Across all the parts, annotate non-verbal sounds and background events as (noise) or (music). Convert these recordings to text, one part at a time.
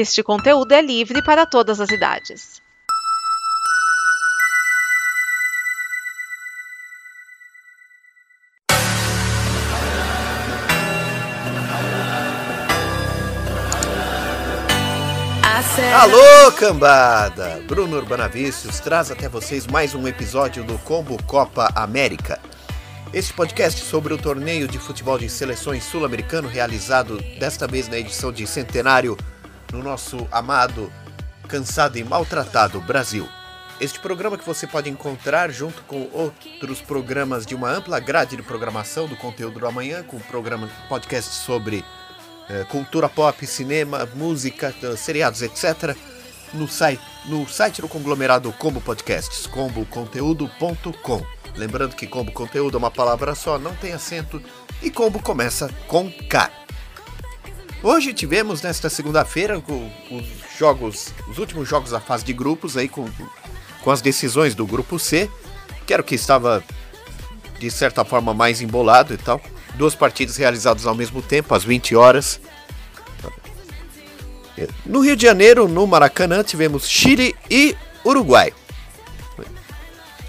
Este conteúdo é livre para todas as idades. Alô, cambada! Bruno Urbanavícios traz até vocês mais um episódio do Combo Copa América. Este podcast sobre o torneio de futebol de seleções sul-americano realizado desta vez na edição de centenário no nosso amado, cansado e maltratado Brasil. Este programa que você pode encontrar junto com outros programas de uma ampla grade de programação do conteúdo do amanhã, com programa podcast sobre eh, cultura pop, cinema, música, eh, seriados, etc. No site, no site do conglomerado Combo Podcasts, comboconteúdo.com. Lembrando que combo conteúdo é uma palavra só, não tem acento e combo começa com K. Hoje tivemos nesta segunda-feira os jogos, os últimos jogos da fase de grupos aí com, com as decisões do grupo C, que era o que estava de certa forma mais embolado e tal. Duas partidas realizadas ao mesmo tempo, às 20 horas. No Rio de Janeiro, no Maracanã, tivemos Chile e Uruguai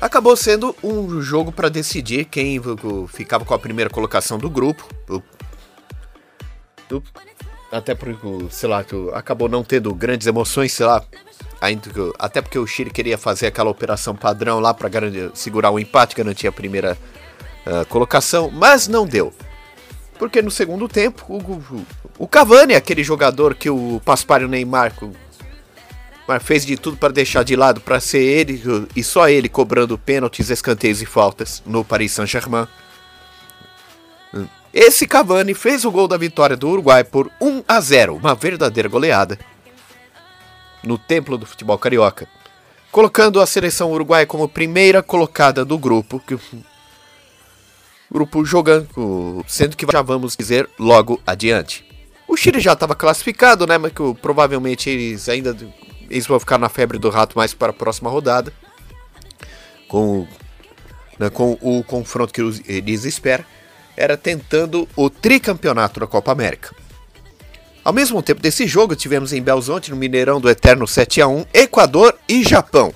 acabou sendo um jogo para decidir quem ficava com a primeira colocação do grupo. Até porque, sei lá, acabou não tendo grandes emoções, sei lá. Ainda, até porque o Chile queria fazer aquela operação padrão lá para segurar o empate, garantir a primeira uh, colocação, mas não deu. Porque no segundo tempo, o, o, o Cavani, aquele jogador que o Paspar e o Neymar fez de tudo para deixar de lado para ser ele e só ele cobrando pênaltis, escanteios e faltas no Paris Saint-Germain. Esse Cavani fez o gol da vitória do Uruguai por 1 a 0, uma verdadeira goleada no templo do futebol carioca, colocando a seleção uruguaia como primeira colocada do grupo, que grupo jogando, sendo que já vamos dizer logo adiante. O Chile já estava classificado, né, mas que provavelmente eles ainda eles vão ficar na febre do rato mais para a próxima rodada. Com, né, com o confronto que eles esperam. Era tentando o tricampeonato da Copa América. Ao mesmo tempo desse jogo, tivemos em Belzonte, no Mineirão do Eterno 7 a 1 Equador e Japão.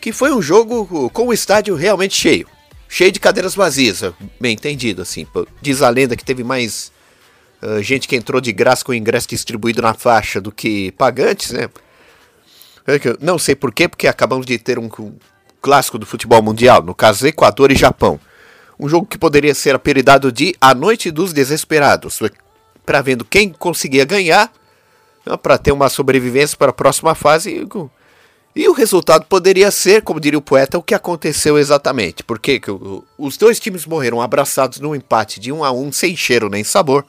Que foi um jogo com o estádio realmente cheio. Cheio de cadeiras vazias, bem entendido, assim. Diz a lenda que teve mais uh, gente que entrou de graça com o ingresso distribuído na faixa do que pagantes, né? Não sei porquê, porque acabamos de ter um clássico do futebol mundial, no caso Equador e Japão. Um jogo que poderia ser apelidado de A Noite dos Desesperados, para vendo quem conseguia ganhar, né, para ter uma sobrevivência para a próxima fase. E o resultado poderia ser, como diria o poeta, o que aconteceu exatamente. Porque os dois times morreram abraçados num empate de um a um, sem cheiro nem sabor.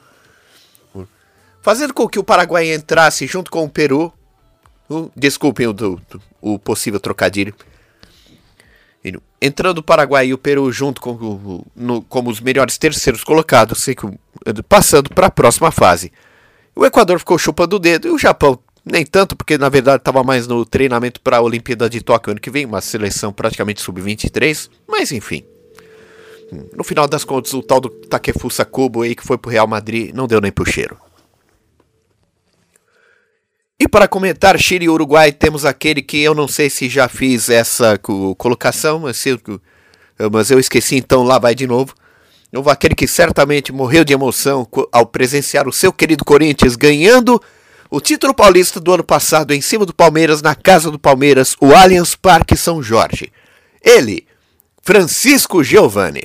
Fazendo com que o Paraguai entrasse junto com o Peru desculpem o, o possível trocadilho. Entrando o Paraguai e o Peru junto com, no, como os melhores terceiros colocados, passando para a próxima fase. O Equador ficou chupando o dedo e o Japão nem tanto, porque na verdade estava mais no treinamento para a Olimpíada de Tóquio ano que vem, uma seleção praticamente sub-23, mas enfim. No final das contas, o tal do Takefusa Kubo aí que foi pro Real Madrid não deu nem pro cheiro. E para comentar Chile e Uruguai, temos aquele que eu não sei se já fiz essa colocação, mas, eu esqueci, então lá vai de novo. Houve aquele que certamente morreu de emoção ao presenciar o seu querido Corinthians ganhando o título paulista do ano passado em cima do Palmeiras, na casa do Palmeiras, o Allianz Parque São Jorge. Ele, Francisco Giovanni.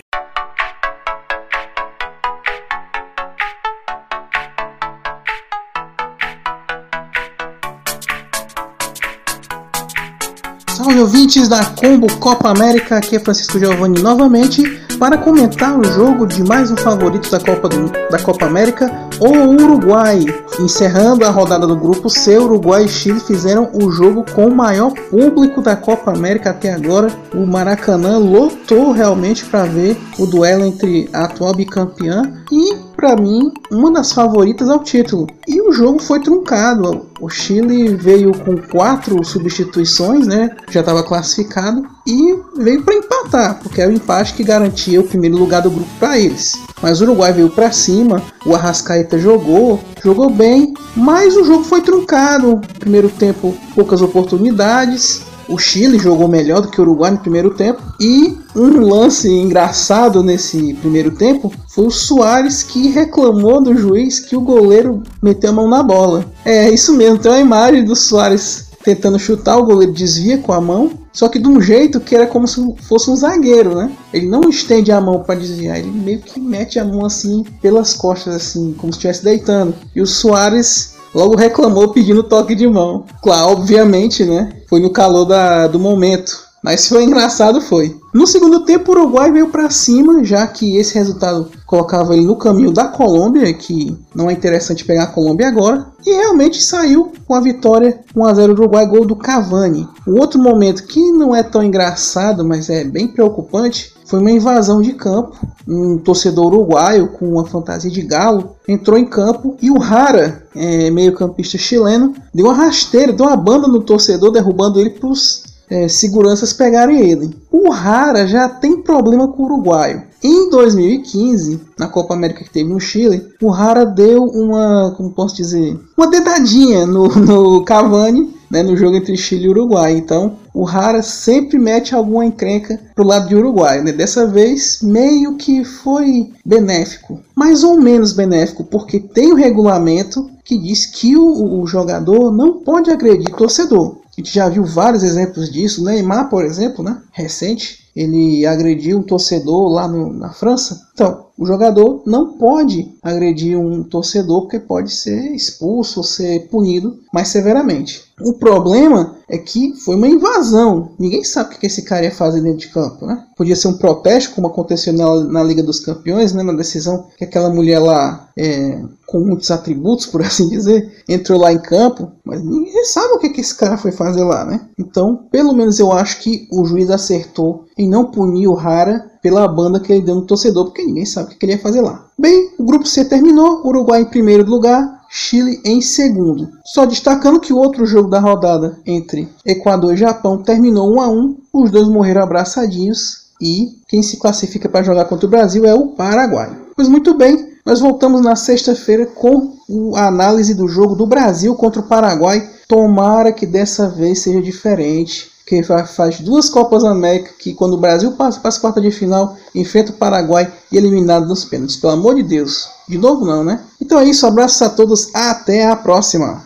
Salve ouvintes da Combo Copa América, aqui é Francisco Giovanni novamente para comentar o jogo de mais um favorito da Copa, do, da Copa América, o Uruguai. Encerrando a rodada do grupo C, Uruguai e Chile fizeram o jogo com o maior público da Copa América até agora. O Maracanã lotou realmente para ver o duelo entre a atual bicampeã e para mim, uma das favoritas ao título. E o jogo foi truncado. O Chile veio com quatro substituições, né? Já estava classificado e veio para empatar, porque é o empate que garantia o primeiro lugar do grupo para eles. Mas o Uruguai veio para cima, o Arrascaeta jogou, jogou bem, mas o jogo foi truncado. Primeiro tempo, poucas oportunidades. O Chile jogou melhor do que o Uruguai no primeiro tempo. E um lance engraçado nesse primeiro tempo foi o Soares que reclamou do juiz que o goleiro meteu a mão na bola. É isso mesmo, tem uma imagem do Soares tentando chutar, o goleiro desvia com a mão, só que de um jeito que era como se fosse um zagueiro, né? Ele não estende a mão para desviar, ele meio que mete a mão assim pelas costas, assim, como se estivesse deitando. E o Soares logo reclamou pedindo toque de mão. Claro, obviamente, né? Foi no calor da, do momento. Mas foi engraçado, foi. No segundo tempo, o Uruguai veio para cima, já que esse resultado colocava ele no caminho da Colômbia, que não é interessante pegar a Colômbia agora, e realmente saiu com a vitória 1 a 0 Uruguai, gol do Cavani. O outro momento que não é tão engraçado, mas é bem preocupante, foi uma invasão de campo. Um torcedor uruguaio com uma fantasia de galo entrou em campo e o Rara, é, meio-campista chileno, deu uma rasteira, deu uma banda no torcedor, derrubando ele para os é, seguranças pegarem ele. O Rara já tem problema com o uruguaio. Em 2015, na Copa América que teve no Chile, o Rara deu uma, como posso dizer, uma dedadinha no, no Cavani, né, no jogo entre Chile e Uruguai. Então, o Rara sempre mete alguma encrenca pro lado de Uruguai. Né? Dessa vez, meio que foi benéfico, mais ou menos benéfico, porque tem o um regulamento que diz que o, o jogador não pode agredir torcedor. A gente já viu vários exemplos disso. Neymar, por exemplo, né? recente, ele agrediu um torcedor lá no, na França. Então, o jogador não pode agredir um torcedor porque pode ser expulso ou ser punido mais severamente. O problema é que foi uma invasão. Ninguém sabe o que esse cara ia fazer dentro de campo, né? Podia ser um protesto, como aconteceu na, na Liga dos Campeões, né? Na decisão que aquela mulher lá, é, com muitos atributos, por (laughs) assim dizer, entrou lá em campo, mas ninguém sabe o que, que esse cara foi fazer lá, né? Então, pelo menos eu acho que o juiz acertou em não punir o Rara pela banda que ele deu no torcedor, porque ninguém sabe o que ele ia fazer lá. Bem, o grupo C terminou, Uruguai em primeiro lugar, Chile em segundo. Só destacando que o outro jogo da rodada entre Equador e Japão terminou 1 a 1, os dois morreram abraçadinhos e quem se classifica para jogar contra o Brasil é o Paraguai. Pois muito bem, nós voltamos na sexta-feira com a análise do jogo do Brasil contra o Paraguai. Tomara que dessa vez seja diferente que faz duas Copas América, que quando o Brasil passa para as quartas de final, enfrenta o Paraguai e é eliminado nos pênaltis. Pelo amor de Deus. De novo não, né? Então é isso, abraços a todos, até a próxima.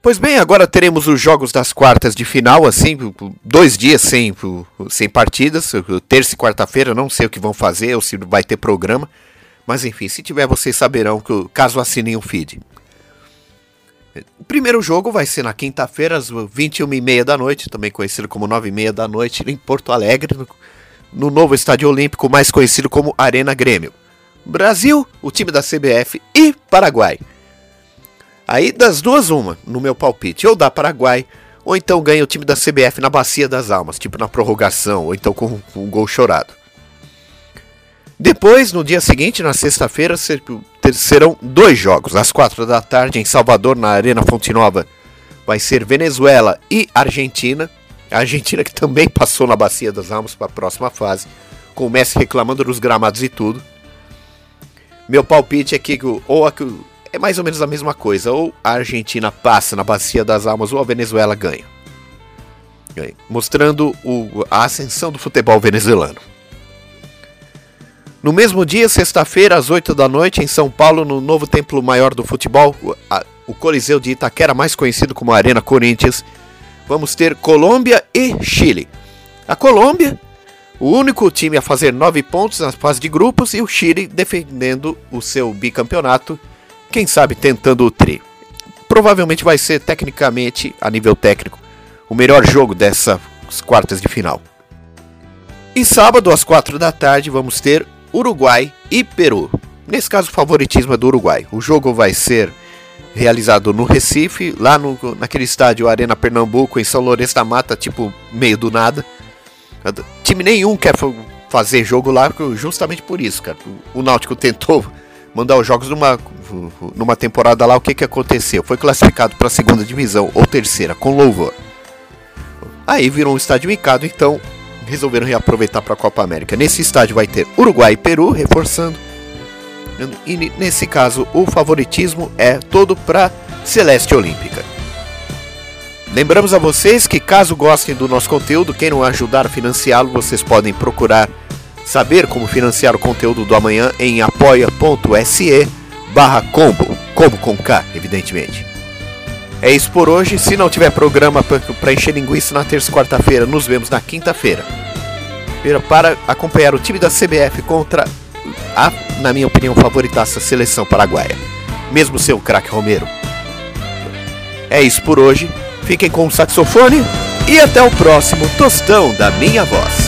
Pois bem, agora teremos os jogos das quartas de final, assim, dois dias sem, sem partidas, terça e quarta-feira, não sei o que vão fazer, ou se vai ter programa. Mas enfim, se tiver, vocês saberão que caso assinem o feed. O primeiro jogo vai ser na quinta-feira, às 21h30 da noite, também conhecido como 9h30 da noite, em Porto Alegre, no, no novo Estádio Olímpico, mais conhecido como Arena Grêmio. Brasil, o time da CBF e Paraguai. Aí das duas, uma, no meu palpite, ou dá Paraguai, ou então ganha o time da CBF na Bacia das Almas, tipo na prorrogação, ou então com um gol chorado. Depois, no dia seguinte, na sexta-feira, serão dois jogos. Às quatro da tarde, em Salvador, na Arena Fonte Nova, vai ser Venezuela e Argentina. A Argentina que também (laughs) passou na Bacia das Almas para a próxima fase, com o Messi reclamando dos gramados e tudo. Meu palpite é que ou é mais ou menos a mesma coisa, ou a Argentina passa na Bacia das Almas ou a Venezuela ganha. Mostrando o, a ascensão do futebol venezuelano. No mesmo dia, sexta-feira, às 8 da noite, em São Paulo, no novo templo maior do futebol, o Coliseu de Itaquera, mais conhecido como Arena Corinthians, vamos ter Colômbia e Chile. A Colômbia, o único time a fazer nove pontos na fase de grupos, e o Chile defendendo o seu bicampeonato, quem sabe tentando o tri. Provavelmente vai ser, tecnicamente, a nível técnico, o melhor jogo dessas quartas de final. E sábado, às quatro da tarde, vamos ter Uruguai e Peru. Nesse caso, o favoritismo é do Uruguai. O jogo vai ser realizado no Recife, lá no, naquele estádio Arena Pernambuco, em São Lourenço da Mata, tipo, meio do nada. Time nenhum quer fazer jogo lá justamente por isso, cara. O Náutico tentou mandar os jogos numa, numa temporada lá, o que, que aconteceu? Foi classificado para a segunda divisão ou terceira, com louvor. Aí virou um estádio micado, então resolveram reaproveitar para a Copa América. Nesse estádio vai ter Uruguai e Peru reforçando. E nesse caso, o favoritismo é todo para Celeste Olímpica. Lembramos a vocês que caso gostem do nosso conteúdo, queiram ajudar a financiá-lo, vocês podem procurar saber como financiar o conteúdo do amanhã em apoia.se barra combo, combo com K, evidentemente. É isso por hoje, se não tiver programa para encher linguiça na terça e quarta-feira, nos vemos na quinta-feira. Para acompanhar o time da CBF contra a, na minha opinião, favoritaça seleção paraguaia. Mesmo seu craque Romero. É isso por hoje. Fiquem com o saxofone e até o próximo Tostão da Minha Voz.